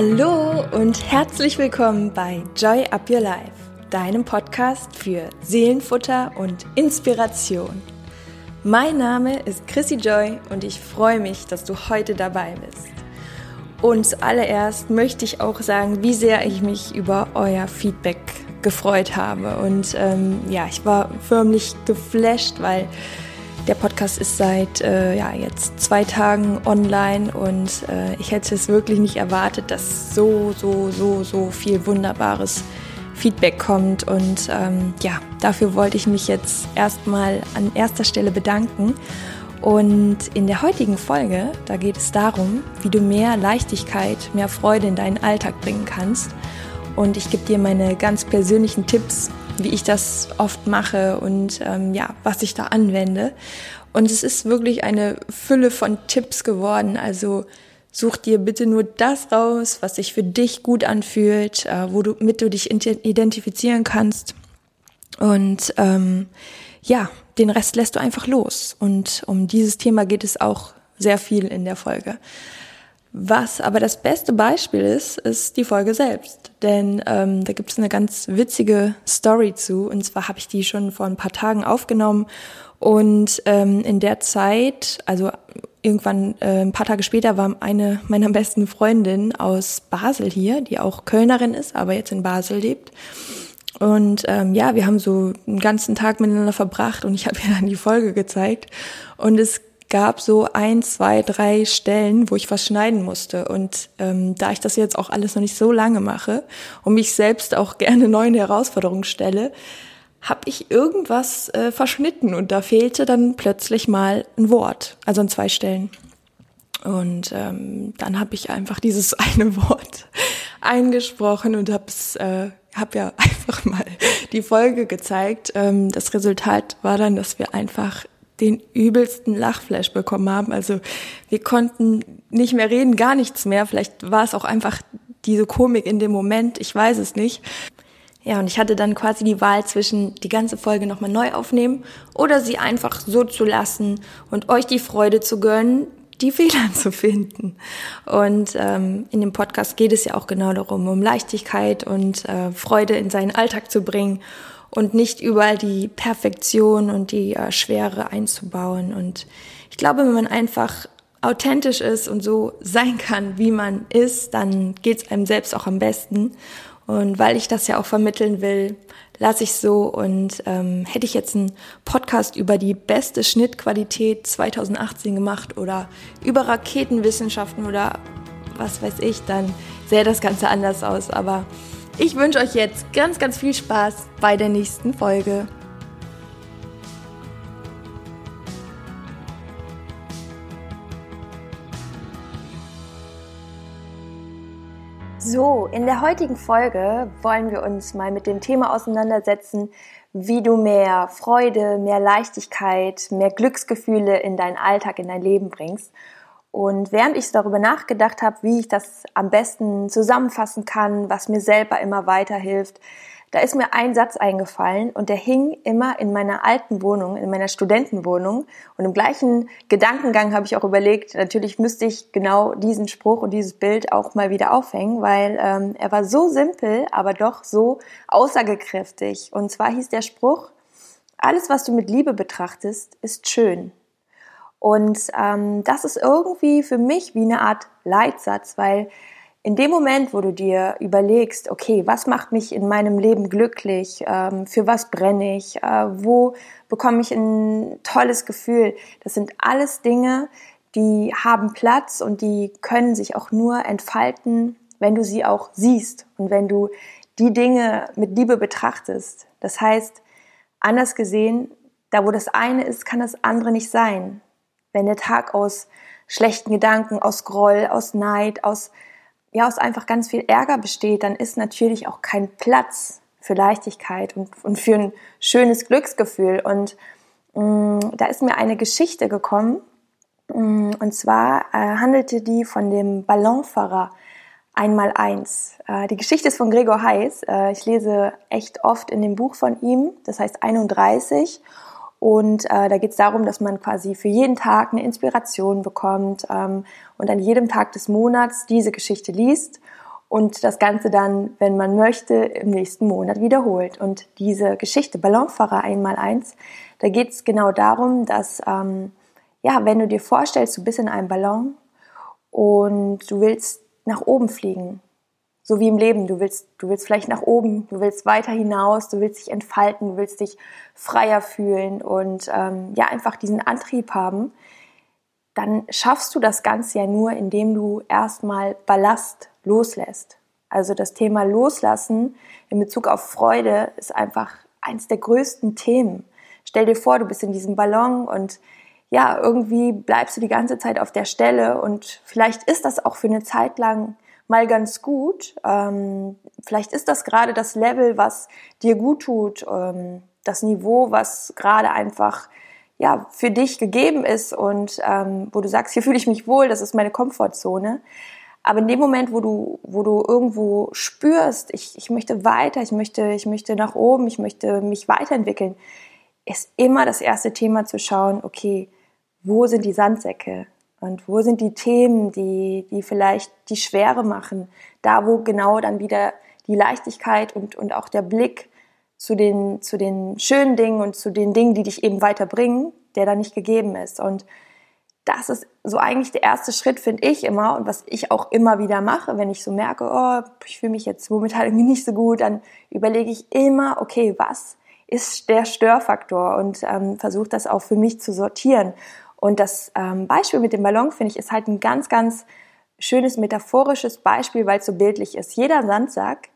Hallo und herzlich willkommen bei Joy Up Your Life, deinem Podcast für Seelenfutter und Inspiration. Mein Name ist Chrissy Joy und ich freue mich, dass du heute dabei bist. Und zuallererst möchte ich auch sagen, wie sehr ich mich über euer Feedback gefreut habe. Und ähm, ja, ich war förmlich geflasht, weil der Podcast ist seit äh, ja, jetzt zwei Tagen online und äh, ich hätte es wirklich nicht erwartet, dass so, so, so, so viel wunderbares Feedback kommt. Und ähm, ja, dafür wollte ich mich jetzt erstmal an erster Stelle bedanken. Und in der heutigen Folge, da geht es darum, wie du mehr Leichtigkeit, mehr Freude in deinen Alltag bringen kannst. Und ich gebe dir meine ganz persönlichen Tipps, wie ich das oft mache und ähm, ja, was ich da anwende. Und es ist wirklich eine Fülle von Tipps geworden. Also Such dir bitte nur das raus, was sich für dich gut anfühlt, äh, womit du dich identifizieren kannst. Und ähm, ja, den Rest lässt du einfach los. Und um dieses Thema geht es auch sehr viel in der Folge. Was aber das beste Beispiel ist, ist die Folge selbst. Denn ähm, da gibt es eine ganz witzige Story zu. Und zwar habe ich die schon vor ein paar Tagen aufgenommen. Und ähm, in der Zeit, also irgendwann äh, ein paar Tage später war eine meiner besten Freundinnen aus Basel hier, die auch Kölnerin ist, aber jetzt in Basel lebt. Und ähm, ja, wir haben so einen ganzen Tag miteinander verbracht und ich habe ihr dann die Folge gezeigt. Und es gab so ein, zwei, drei Stellen, wo ich was schneiden musste. Und ähm, da ich das jetzt auch alles noch nicht so lange mache und mich selbst auch gerne neuen Herausforderungen stelle, habe ich irgendwas äh, verschnitten und da fehlte dann plötzlich mal ein Wort, also an zwei Stellen. Und ähm, dann habe ich einfach dieses eine Wort eingesprochen und habe äh, hab ja einfach mal die Folge gezeigt. Ähm, das Resultat war dann, dass wir einfach den übelsten Lachflash bekommen haben. Also wir konnten nicht mehr reden, gar nichts mehr. Vielleicht war es auch einfach diese Komik in dem Moment, ich weiß es nicht. Ja, und ich hatte dann quasi die Wahl zwischen die ganze Folge nochmal neu aufnehmen oder sie einfach so zu lassen und euch die Freude zu gönnen, die Fehler zu finden. Und ähm, in dem Podcast geht es ja auch genau darum, um Leichtigkeit und äh, Freude in seinen Alltag zu bringen und nicht überall die Perfektion und die äh, Schwere einzubauen. Und ich glaube, wenn man einfach authentisch ist und so sein kann, wie man ist, dann geht es einem selbst auch am besten. Und weil ich das ja auch vermitteln will, lasse ich so. Und ähm, hätte ich jetzt einen Podcast über die beste Schnittqualität 2018 gemacht oder über Raketenwissenschaften oder was weiß ich, dann sähe das Ganze anders aus. Aber ich wünsche euch jetzt ganz, ganz viel Spaß bei der nächsten Folge. So, in der heutigen Folge wollen wir uns mal mit dem Thema auseinandersetzen, wie du mehr Freude, mehr Leichtigkeit, mehr Glücksgefühle in deinen Alltag, in dein Leben bringst. Und während ich darüber nachgedacht habe, wie ich das am besten zusammenfassen kann, was mir selber immer weiterhilft, da ist mir ein Satz eingefallen und der hing immer in meiner alten Wohnung, in meiner Studentenwohnung. Und im gleichen Gedankengang habe ich auch überlegt, natürlich müsste ich genau diesen Spruch und dieses Bild auch mal wieder aufhängen, weil ähm, er war so simpel, aber doch so aussagekräftig. Und zwar hieß der Spruch, alles, was du mit Liebe betrachtest, ist schön. Und ähm, das ist irgendwie für mich wie eine Art Leitsatz, weil in dem Moment, wo du dir überlegst, okay, was macht mich in meinem Leben glücklich, ähm, für was brenne ich, äh, wo bekomme ich ein tolles Gefühl, das sind alles Dinge, die haben Platz und die können sich auch nur entfalten, wenn du sie auch siehst und wenn du die Dinge mit Liebe betrachtest. Das heißt, anders gesehen, da wo das eine ist, kann das andere nicht sein. Wenn der Tag aus schlechten Gedanken, aus Groll, aus Neid, aus ja, aus einfach ganz viel Ärger besteht, dann ist natürlich auch kein Platz für Leichtigkeit und, und für ein schönes Glücksgefühl. Und mh, mm, da ist mir eine Geschichte gekommen. Mh, mm, und zwar äh, handelte die von dem Ballonfahrer einmal eins. Äh, die Geschichte ist von Gregor Heiß. Äh, ich lese echt oft in dem Buch von ihm, das heißt 31. Und äh, da geht es darum, dass man quasi für jeden Tag eine Inspiration bekommt ähm, und an jedem Tag des Monats diese Geschichte liest. und das Ganze dann, wenn man möchte, im nächsten Monat wiederholt. Und diese Geschichte Ballonfahrer einmal eins, da geht es genau darum, dass ähm, ja, wenn du dir vorstellst, du bist in einem Ballon und du willst nach oben fliegen, so wie im Leben, du willst, du willst vielleicht nach oben, du willst weiter hinaus, du willst dich entfalten, du willst dich freier fühlen und ähm, ja einfach diesen Antrieb haben, dann schaffst du das Ganze ja nur, indem du erstmal Ballast loslässt. Also das Thema Loslassen in Bezug auf Freude ist einfach eins der größten Themen. Stell dir vor, du bist in diesem Ballon und ja, irgendwie bleibst du die ganze Zeit auf der Stelle und vielleicht ist das auch für eine Zeit lang mal ganz gut. Ähm, vielleicht ist das gerade das Level, was dir gut tut, ähm, das Niveau, was gerade einfach ja für dich gegeben ist und ähm, wo du sagst, hier fühle ich mich wohl, das ist meine Komfortzone. Aber in dem Moment, wo du, wo du irgendwo spürst, ich, ich möchte weiter, ich möchte, ich möchte nach oben, ich möchte mich weiterentwickeln, ist immer das erste Thema zu schauen, okay, wo sind die Sandsäcke? Und wo sind die Themen, die, die vielleicht die Schwere machen? Da, wo genau dann wieder die Leichtigkeit und, und auch der Blick zu den, zu den schönen Dingen und zu den Dingen, die dich eben weiterbringen, der da nicht gegeben ist. Und das ist so eigentlich der erste Schritt, finde ich immer. Und was ich auch immer wieder mache, wenn ich so merke, oh, ich fühle mich jetzt momentan irgendwie nicht so gut, dann überlege ich immer, okay, was ist der Störfaktor? Und ähm, versuche das auch für mich zu sortieren. Und das ähm, Beispiel mit dem Ballon, finde ich, ist halt ein ganz, ganz schönes metaphorisches Beispiel, weil es so bildlich ist. Jeder Sandsack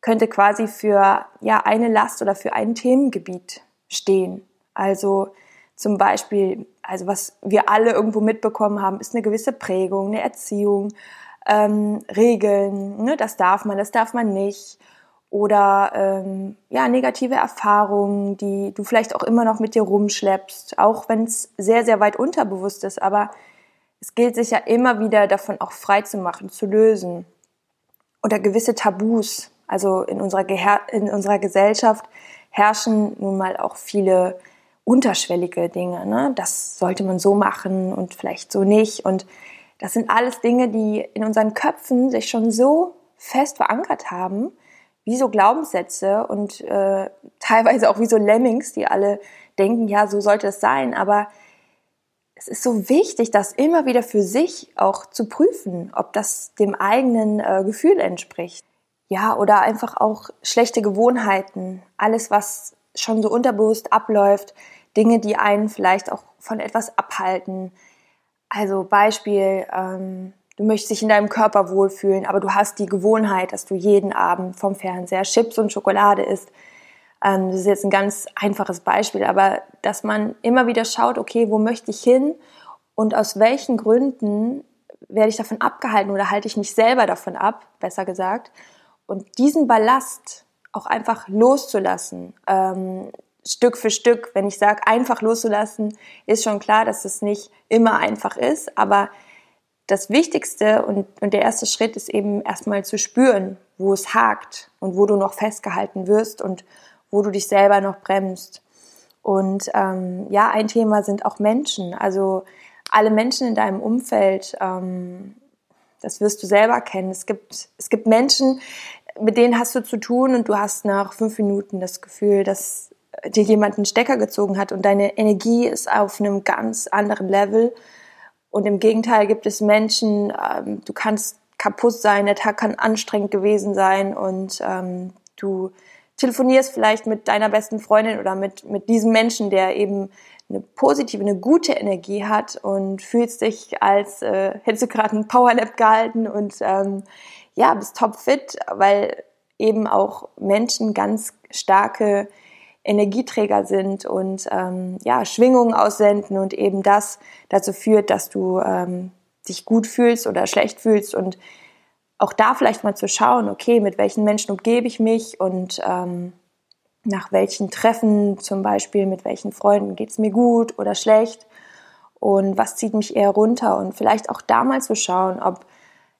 könnte quasi für ja, eine Last oder für ein Themengebiet stehen. Also zum Beispiel, also was wir alle irgendwo mitbekommen haben, ist eine gewisse Prägung, eine Erziehung, ähm, Regeln, ne, das darf man, das darf man nicht. Oder ähm, ja, negative Erfahrungen, die du vielleicht auch immer noch mit dir rumschleppst, auch wenn es sehr, sehr weit unterbewusst ist. Aber es gilt sich ja immer wieder davon auch frei zu machen, zu lösen. Oder gewisse Tabus. Also in unserer, Geher in unserer Gesellschaft herrschen nun mal auch viele unterschwellige Dinge. Ne? Das sollte man so machen und vielleicht so nicht. Und das sind alles Dinge, die in unseren Köpfen sich schon so fest verankert haben, wie so Glaubenssätze und äh, teilweise auch wie so Lemmings, die alle denken, ja, so sollte es sein. Aber es ist so wichtig, das immer wieder für sich auch zu prüfen, ob das dem eigenen äh, Gefühl entspricht. Ja, oder einfach auch schlechte Gewohnheiten, alles, was schon so unterbewusst abläuft, Dinge, die einen vielleicht auch von etwas abhalten. Also Beispiel, ähm, du möchtest dich in deinem Körper wohlfühlen, aber du hast die Gewohnheit, dass du jeden Abend vom Fernseher Chips und Schokolade isst. Ähm, das ist jetzt ein ganz einfaches Beispiel, aber dass man immer wieder schaut, okay, wo möchte ich hin und aus welchen Gründen werde ich davon abgehalten oder halte ich mich selber davon ab, besser gesagt. Und diesen Ballast auch einfach loszulassen, ähm, Stück für Stück, wenn ich sage, einfach loszulassen, ist schon klar, dass es nicht immer einfach ist, aber das Wichtigste und, und der erste Schritt ist eben erstmal zu spüren, wo es hakt und wo du noch festgehalten wirst und wo du dich selber noch bremst. Und ähm, ja, ein Thema sind auch Menschen. Also alle Menschen in deinem Umfeld, ähm, das wirst du selber kennen. Es gibt, es gibt Menschen, mit denen hast du zu tun und du hast nach fünf Minuten das Gefühl, dass dir jemand einen Stecker gezogen hat und deine Energie ist auf einem ganz anderen Level und im Gegenteil gibt es Menschen, ähm, du kannst kaputt sein, der Tag kann anstrengend gewesen sein und ähm, du telefonierst vielleicht mit deiner besten Freundin oder mit, mit diesem Menschen, der eben eine positive, eine gute Energie hat und fühlst dich, als äh, hättest du gerade einen Powernap gehalten und ähm, ja, bist topfit, weil eben auch Menschen ganz starke Energieträger sind und ähm, ja, Schwingungen aussenden und eben das dazu führt, dass du ähm, dich gut fühlst oder schlecht fühlst und auch da vielleicht mal zu schauen, okay, mit welchen Menschen umgebe ich mich und ähm, nach welchen Treffen zum Beispiel, mit welchen Freunden geht es mir gut oder schlecht und was zieht mich eher runter und vielleicht auch da mal zu schauen, ob,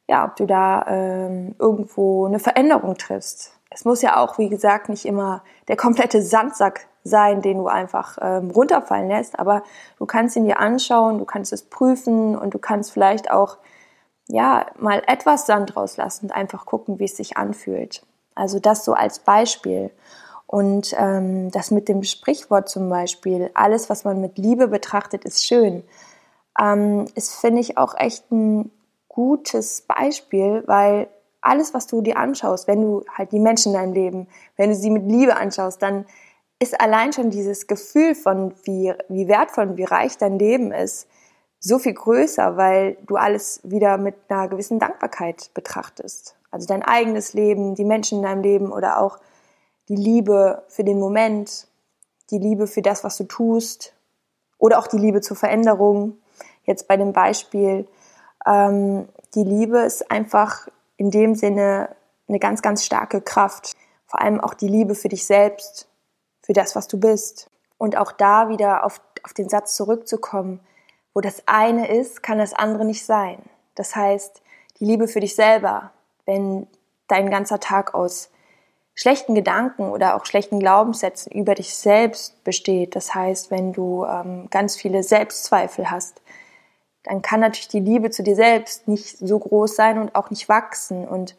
ja, ob du da ähm, irgendwo eine Veränderung triffst es muss ja auch, wie gesagt, nicht immer der komplette Sandsack sein, den du einfach ähm, runterfallen lässt, aber du kannst ihn dir anschauen, du kannst es prüfen und du kannst vielleicht auch ja, mal etwas Sand rauslassen und einfach gucken, wie es sich anfühlt. Also das so als Beispiel. Und ähm, das mit dem Sprichwort zum Beispiel, alles, was man mit Liebe betrachtet, ist schön, ähm, ist, finde ich, auch echt ein gutes Beispiel, weil alles, was du dir anschaust, wenn du halt die Menschen in deinem Leben, wenn du sie mit Liebe anschaust, dann ist allein schon dieses Gefühl von, wie, wie wertvoll und wie reich dein Leben ist, so viel größer, weil du alles wieder mit einer gewissen Dankbarkeit betrachtest. Also dein eigenes Leben, die Menschen in deinem Leben oder auch die Liebe für den Moment, die Liebe für das, was du tust oder auch die Liebe zur Veränderung. Jetzt bei dem Beispiel, ähm, die Liebe ist einfach in dem Sinne eine ganz, ganz starke Kraft. Vor allem auch die Liebe für dich selbst, für das, was du bist. Und auch da wieder auf, auf den Satz zurückzukommen, wo das eine ist, kann das andere nicht sein. Das heißt, die Liebe für dich selber, wenn dein ganzer Tag aus schlechten Gedanken oder auch schlechten Glaubenssätzen über dich selbst besteht, das heißt, wenn du ähm, ganz viele Selbstzweifel hast, dann kann natürlich die Liebe zu dir selbst nicht so groß sein und auch nicht wachsen. Und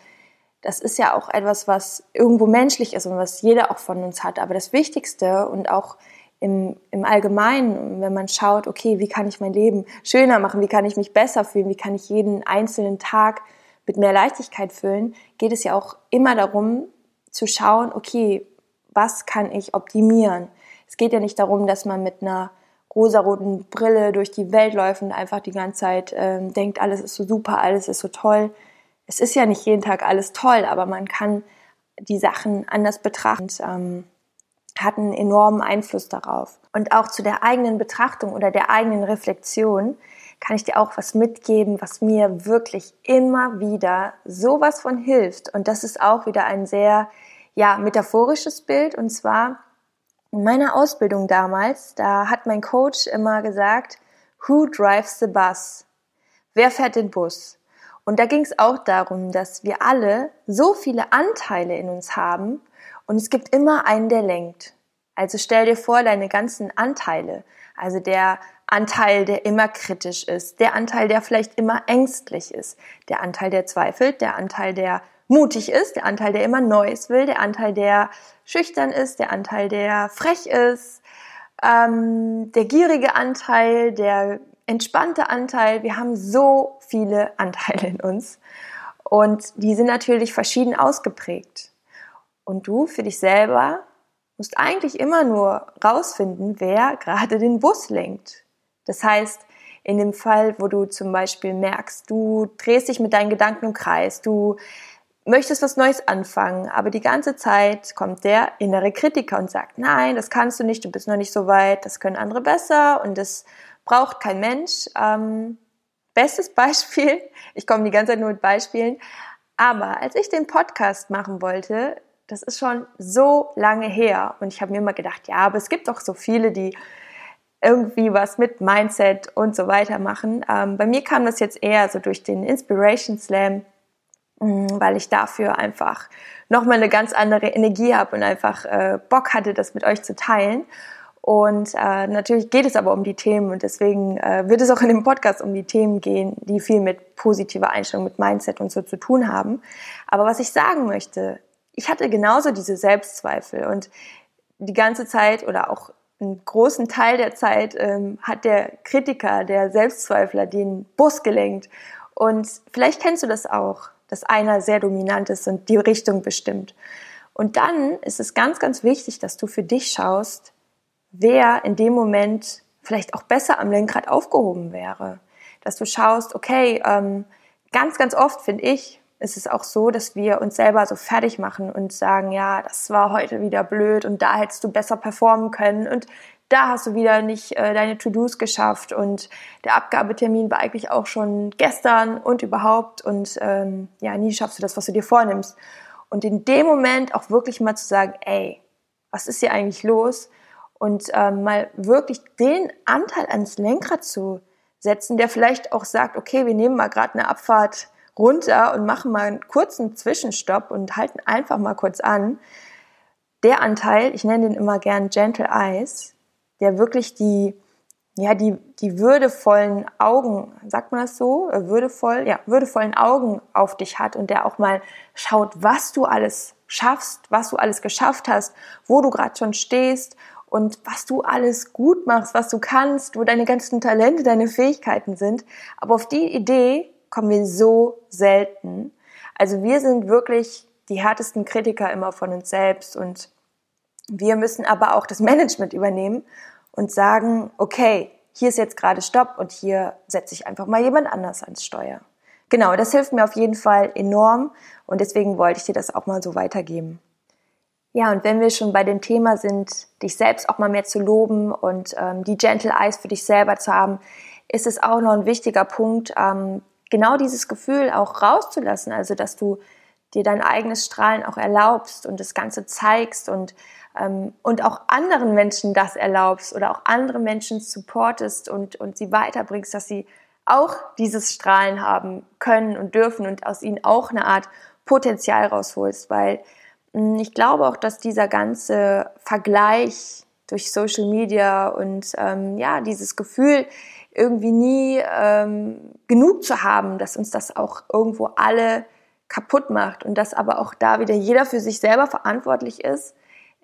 das ist ja auch etwas, was irgendwo menschlich ist und was jeder auch von uns hat. Aber das Wichtigste und auch im, im Allgemeinen, wenn man schaut, okay, wie kann ich mein Leben schöner machen, wie kann ich mich besser fühlen, wie kann ich jeden einzelnen Tag mit mehr Leichtigkeit füllen, geht es ja auch immer darum zu schauen, okay, was kann ich optimieren? Es geht ja nicht darum, dass man mit einer rosaroten Brille durch die Welt läuft und einfach die ganze Zeit ähm, denkt, alles ist so super, alles ist so toll. Es ist ja nicht jeden Tag alles toll, aber man kann die Sachen anders betrachten. Ähm, hat einen enormen Einfluss darauf. Und auch zu der eigenen Betrachtung oder der eigenen Reflexion kann ich dir auch was mitgeben, was mir wirklich immer wieder sowas von hilft. Und das ist auch wieder ein sehr, ja, metaphorisches Bild. Und zwar in meiner Ausbildung damals, da hat mein Coach immer gesagt, who drives the bus? Wer fährt den Bus? Und da ging es auch darum, dass wir alle so viele Anteile in uns haben und es gibt immer einen, der lenkt. Also stell dir vor, deine ganzen Anteile, also der Anteil, der immer kritisch ist, der Anteil, der vielleicht immer ängstlich ist, der Anteil, der zweifelt, der Anteil, der mutig ist, der Anteil, der immer Neues will, der Anteil, der schüchtern ist, der Anteil, der frech ist, ähm, der gierige Anteil, der entspannte Anteil. Wir haben so viele Anteile in uns und die sind natürlich verschieden ausgeprägt. Und du für dich selber musst eigentlich immer nur rausfinden, wer gerade den Bus lenkt. Das heißt, in dem Fall, wo du zum Beispiel merkst, du drehst dich mit deinen Gedanken im Kreis, du möchtest was Neues anfangen, aber die ganze Zeit kommt der innere Kritiker und sagt, nein, das kannst du nicht, du bist noch nicht so weit, das können andere besser und das braucht kein Mensch. Ähm, bestes Beispiel, ich komme die ganze Zeit nur mit Beispielen, aber als ich den Podcast machen wollte, das ist schon so lange her und ich habe mir immer gedacht, ja, aber es gibt doch so viele, die irgendwie was mit Mindset und so weiter machen. Ähm, bei mir kam das jetzt eher so durch den Inspiration Slam, weil ich dafür einfach nochmal eine ganz andere Energie habe und einfach äh, Bock hatte, das mit euch zu teilen. Und äh, natürlich geht es aber um die Themen und deswegen äh, wird es auch in dem Podcast um die Themen gehen, die viel mit positiver Einstellung, mit Mindset und so zu tun haben. Aber was ich sagen möchte, ich hatte genauso diese Selbstzweifel und die ganze Zeit oder auch einen großen Teil der Zeit ähm, hat der Kritiker, der Selbstzweifler den Bus gelenkt. Und vielleicht kennst du das auch, dass einer sehr dominant ist und die Richtung bestimmt. Und dann ist es ganz, ganz wichtig, dass du für dich schaust, wer in dem Moment vielleicht auch besser am Lenkrad aufgehoben wäre. Dass du schaust, okay, ähm, ganz, ganz oft finde ich, ist es auch so, dass wir uns selber so fertig machen und sagen, ja, das war heute wieder blöd und da hättest du besser performen können und da hast du wieder nicht äh, deine To-Dos geschafft und der Abgabetermin war eigentlich auch schon gestern und überhaupt und ähm, ja, nie schaffst du das, was du dir vornimmst. Und in dem Moment auch wirklich mal zu sagen, ey, was ist hier eigentlich los? Und ähm, mal wirklich den Anteil ans Lenkrad zu setzen, der vielleicht auch sagt, okay, wir nehmen mal gerade eine Abfahrt runter und machen mal einen kurzen Zwischenstopp und halten einfach mal kurz an. Der Anteil, ich nenne den immer gern Gentle Eyes, der wirklich die, ja, die, die würdevollen Augen, sagt man das so, äh, würdevoll, ja, würdevollen Augen auf dich hat und der auch mal schaut, was du alles schaffst, was du alles geschafft hast, wo du gerade schon stehst und was du alles gut machst, was du kannst, wo deine ganzen Talente, deine Fähigkeiten sind. Aber auf die Idee kommen wir so selten. Also wir sind wirklich die härtesten Kritiker immer von uns selbst und wir müssen aber auch das Management übernehmen und sagen, okay, hier ist jetzt gerade Stopp und hier setze ich einfach mal jemand anders ans Steuer. Genau, das hilft mir auf jeden Fall enorm und deswegen wollte ich dir das auch mal so weitergeben. Ja, und wenn wir schon bei dem Thema sind, dich selbst auch mal mehr zu loben und ähm, die Gentle Eyes für dich selber zu haben, ist es auch noch ein wichtiger Punkt, ähm, genau dieses Gefühl auch rauszulassen, also dass du dir dein eigenes Strahlen auch erlaubst und das Ganze zeigst und und auch anderen Menschen das erlaubst oder auch andere Menschen supportest und, und sie weiterbringst, dass sie auch dieses Strahlen haben können und dürfen und aus ihnen auch eine Art Potenzial rausholst, weil mh, hm, ich glaube auch, dass dieser ganze Vergleich durch Social Media und ähm, ja, dieses Gefühl, irgendwie nie ähm, genug zu haben, dass uns das auch irgendwo alle kaputt macht und dass aber auch da wieder jeder für sich selber verantwortlich ist,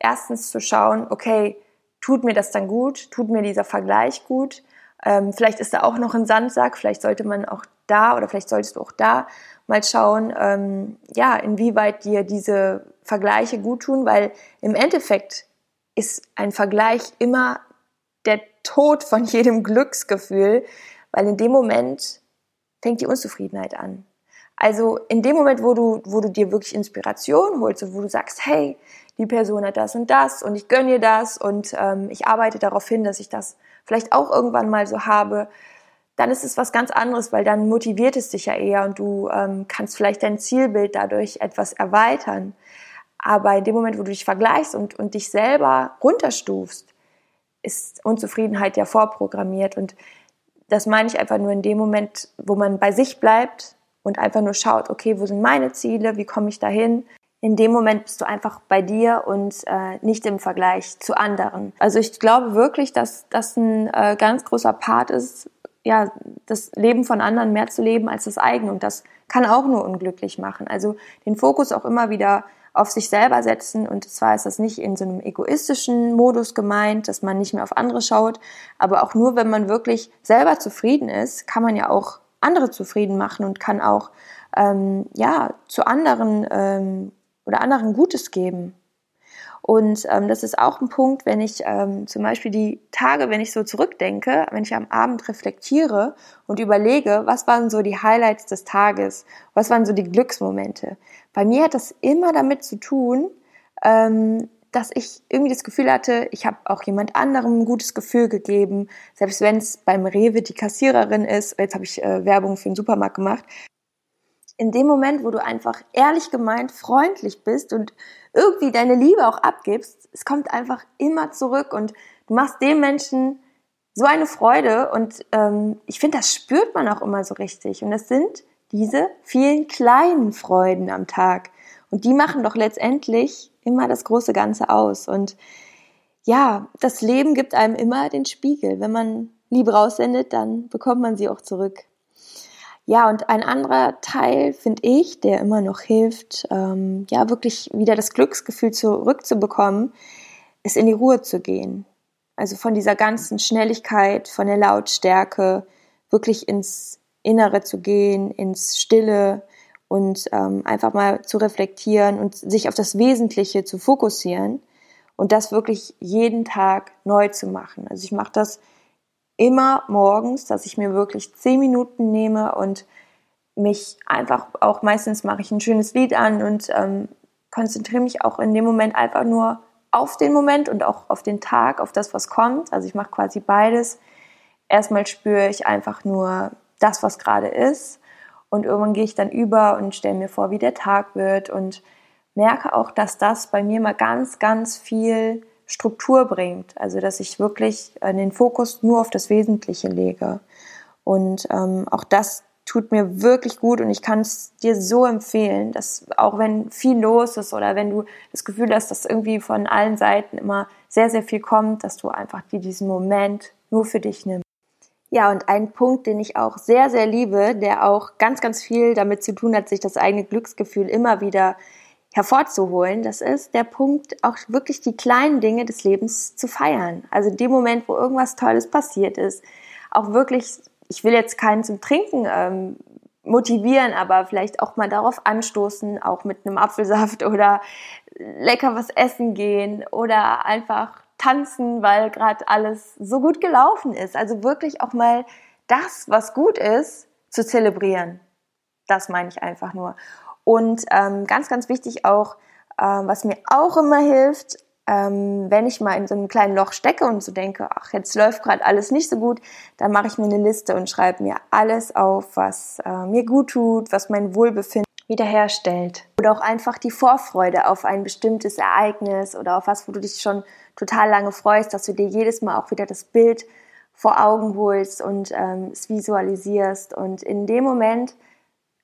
erstens zu schauen, okay, tut mir das dann gut, tut mir dieser Vergleich gut, ähm, vielleicht ist da auch noch ein Sandsack, vielleicht sollte man auch da oder vielleicht solltest du auch da mal schauen, ähm, ja, inwieweit dir diese Vergleiche gut tun, weil im Endeffekt ist ein Vergleich immer der Tod von jedem Glücksgefühl, weil in dem Moment fängt die Unzufriedenheit an. Also in dem Moment, wo du, wo du dir wirklich Inspiration holst und wo du sagst, hey, die Person hat das und das und ich gönne ihr das und ähm, ich arbeite darauf hin, dass ich das vielleicht auch irgendwann mal so habe, dann ist es was ganz anderes, weil dann motiviert es dich ja eher und du ähm, kannst vielleicht dein Zielbild dadurch etwas erweitern. Aber in dem Moment, wo du dich vergleichst und, und dich selber runterstufst, ist Unzufriedenheit ja vorprogrammiert. Und das meine ich einfach nur in dem Moment, wo man bei sich bleibt und einfach nur schaut, okay, wo sind meine Ziele, wie komme ich dahin? In dem Moment bist du einfach bei dir und äh, nicht im Vergleich zu anderen. Also ich glaube wirklich, dass das ein äh, ganz großer Part ist, ja, das Leben von anderen mehr zu leben als das eigene. Und das kann auch nur unglücklich machen. Also den Fokus auch immer wieder auf sich selber setzen. Und zwar ist das nicht in so einem egoistischen Modus gemeint, dass man nicht mehr auf andere schaut, aber auch nur, wenn man wirklich selber zufrieden ist, kann man ja auch andere zufrieden machen und kann auch ähm, ja zu anderen ähm, oder anderen Gutes geben. Und ähm, das ist auch ein Punkt, wenn ich ähm, zum Beispiel die Tage, wenn ich so zurückdenke, wenn ich am Abend reflektiere und überlege, was waren so die Highlights des Tages, was waren so die Glücksmomente. Bei mir hat das immer damit zu tun, ähm, dass ich irgendwie das Gefühl hatte, ich habe auch jemand anderem ein gutes Gefühl gegeben, selbst wenn es beim Rewe die Kassiererin ist. Jetzt habe ich äh, Werbung für den Supermarkt gemacht. In dem Moment, wo du einfach ehrlich gemeint, freundlich bist und irgendwie deine Liebe auch abgibst, es kommt einfach immer zurück und du machst dem Menschen so eine Freude und ähm, ich finde, das spürt man auch immer so richtig. Und das sind diese vielen kleinen Freuden am Tag. Und die machen doch letztendlich immer das große Ganze aus. Und ja, das Leben gibt einem immer den Spiegel. Wenn man Liebe raussendet, dann bekommt man sie auch zurück. Ja, und ein anderer Teil, finde ich, der immer noch hilft, ähm, ja, wirklich wieder das Glücksgefühl zurückzubekommen, ist in die Ruhe zu gehen. Also von dieser ganzen Schnelligkeit, von der Lautstärke, wirklich ins Innere zu gehen, ins Stille und ähm, einfach mal zu reflektieren und sich auf das Wesentliche zu fokussieren und das wirklich jeden Tag neu zu machen. Also ich mache das immer morgens, dass ich mir wirklich zehn Minuten nehme und mich einfach auch meistens mache ich ein schönes Lied an und ähm, konzentriere mich auch in dem Moment einfach nur auf den Moment und auch auf den Tag, auf das, was kommt. Also ich mache quasi beides. Erstmal spüre ich einfach nur das, was gerade ist. Und irgendwann gehe ich dann über und stelle mir vor, wie der Tag wird und merke auch, dass das bei mir mal ganz, ganz viel Struktur bringt. Also dass ich wirklich den Fokus nur auf das Wesentliche lege. Und ähm, auch das tut mir wirklich gut und ich kann es dir so empfehlen, dass auch wenn viel los ist oder wenn du das Gefühl hast, dass irgendwie von allen Seiten immer sehr, sehr viel kommt, dass du einfach dir diesen Moment nur für dich nimmst. Ja, und ein Punkt, den ich auch sehr, sehr liebe, der auch ganz, ganz viel damit zu tun hat, sich das eigene Glücksgefühl immer wieder hervorzuholen, das ist der Punkt, auch wirklich die kleinen Dinge des Lebens zu feiern. Also dem Moment, wo irgendwas Tolles passiert ist, auch wirklich, ich will jetzt keinen zum Trinken ähm, motivieren, aber vielleicht auch mal darauf anstoßen, auch mit einem Apfelsaft oder lecker was essen gehen oder einfach tanzen, weil gerade alles so gut gelaufen ist. Also wirklich auch mal das, was gut ist, zu zelebrieren. Das meine ich einfach nur. Und ähm, ganz, ganz wichtig auch, ähm, was mir auch immer hilft, ähm, wenn ich mal in so einem kleinen Loch stecke und so denke, ach, jetzt läuft gerade alles nicht so gut, dann mache ich mir eine Liste und schreibe mir alles auf, was äh, mir gut tut, was mein Wohlbefinden wiederherstellt. Oder auch einfach die Vorfreude auf ein bestimmtes Ereignis oder auf was, wo du dich schon total lange freust, dass du dir jedes Mal auch wieder das Bild vor Augen holst und ähm, es visualisierst. Und in dem Moment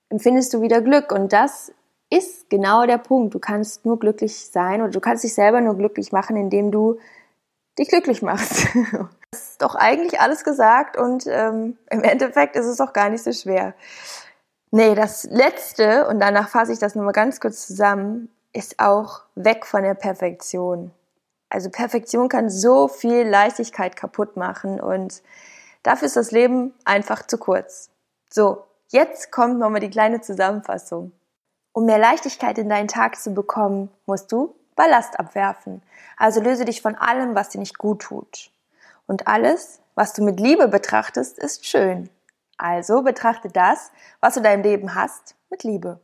empfindest du wieder Glück. Und das ist genau der Punkt. Du kannst nur glücklich sein oder du kannst dich selber nur glücklich machen, indem du dich glücklich machst. das ist doch eigentlich alles gesagt und ähm, im Endeffekt ist es auch gar nicht so schwer. Nee, das Letzte, und danach fasse ich das nochmal ganz kurz zusammen, ist auch weg von der Perfektion. Also Perfektion kann so viel Leichtigkeit kaputt machen und dafür ist das Leben einfach zu kurz. So, jetzt kommt nochmal die kleine Zusammenfassung. Um mehr Leichtigkeit in deinen Tag zu bekommen, musst du Ballast abwerfen. Also löse dich von allem, was dir nicht gut tut. Und alles, was du mit Liebe betrachtest, ist schön. Also betrachte das, was du deinem Leben hast, mit Liebe.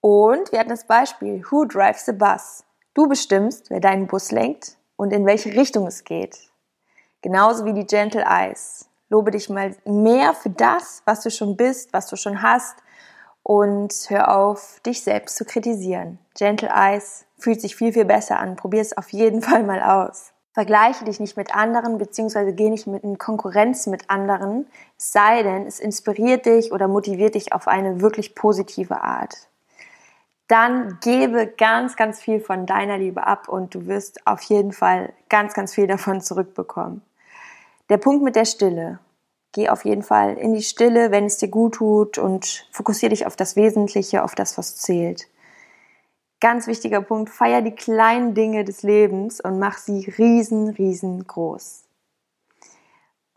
Und wir hatten das Beispiel, who drives the bus? Du bestimmst, wer deinen Bus lenkt und in welche Richtung es geht. Genauso wie die Gentle Eyes. Lobe dich mal mehr für das, was du schon bist, was du schon hast und hör auf, dich selbst zu kritisieren. Gentle Eyes fühlt sich viel, viel besser an. Probier es auf jeden Fall mal aus. Vergleiche dich nicht mit anderen, beziehungsweise geh nicht mit in Konkurrenz mit anderen, sei denn, es inspiriert dich oder motiviert dich auf eine wirklich positive Art. Dann gebe ganz, ganz viel von deiner Liebe ab und du wirst auf jeden Fall ganz, ganz viel davon zurückbekommen. Der Punkt mit der Stille. Geh auf jeden Fall in die Stille, wenn es dir gut tut und fokussiere dich auf das Wesentliche, auf das, was zählt. Ganz wichtiger Punkt, feier die kleinen Dinge des Lebens und mach sie riesen, riesengroß.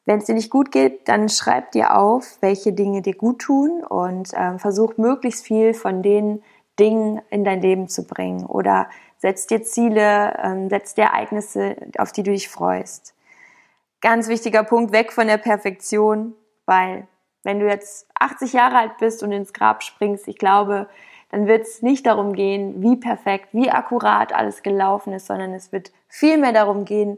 Wenn es dir nicht gut geht, dann schreib dir auf, welche Dinge dir gut tun und äh, versuch möglichst viel von den Dingen in dein Leben zu bringen oder setz dir Ziele, ähm, setz dir Ereignisse, auf die du dich freust. Ganz wichtiger Punkt, weg von der Perfektion, weil wenn du jetzt 80 Jahre alt bist und ins Grab springst, ich glaube, dann wird es nicht darum gehen, wie perfekt, wie akkurat alles gelaufen ist, sondern es wird viel mehr darum gehen,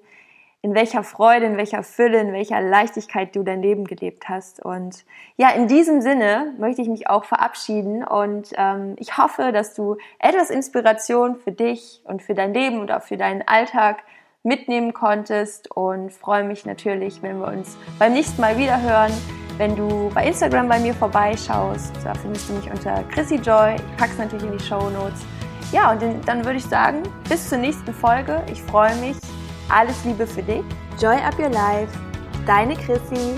in welcher Freude, in welcher Fülle, in welcher Leichtigkeit du dein Leben gelebt hast. Und ja, in diesem Sinne möchte ich mich auch verabschieden und ähm, ich hoffe, dass du etwas Inspiration für dich und für dein Leben und auch für deinen Alltag mitnehmen konntest und freue mich natürlich, wenn wir uns beim nächsten Mal wieder hören. Wenn du bei Instagram bei mir vorbeischaust, da findest du mich unter Chrissy Joy. Ich pack's natürlich in die Show Notes. Ja, und dann würde ich sagen, bis zur nächsten Folge. Ich freue mich. Alles Liebe für dich. Joy up your life. Deine Chrissy.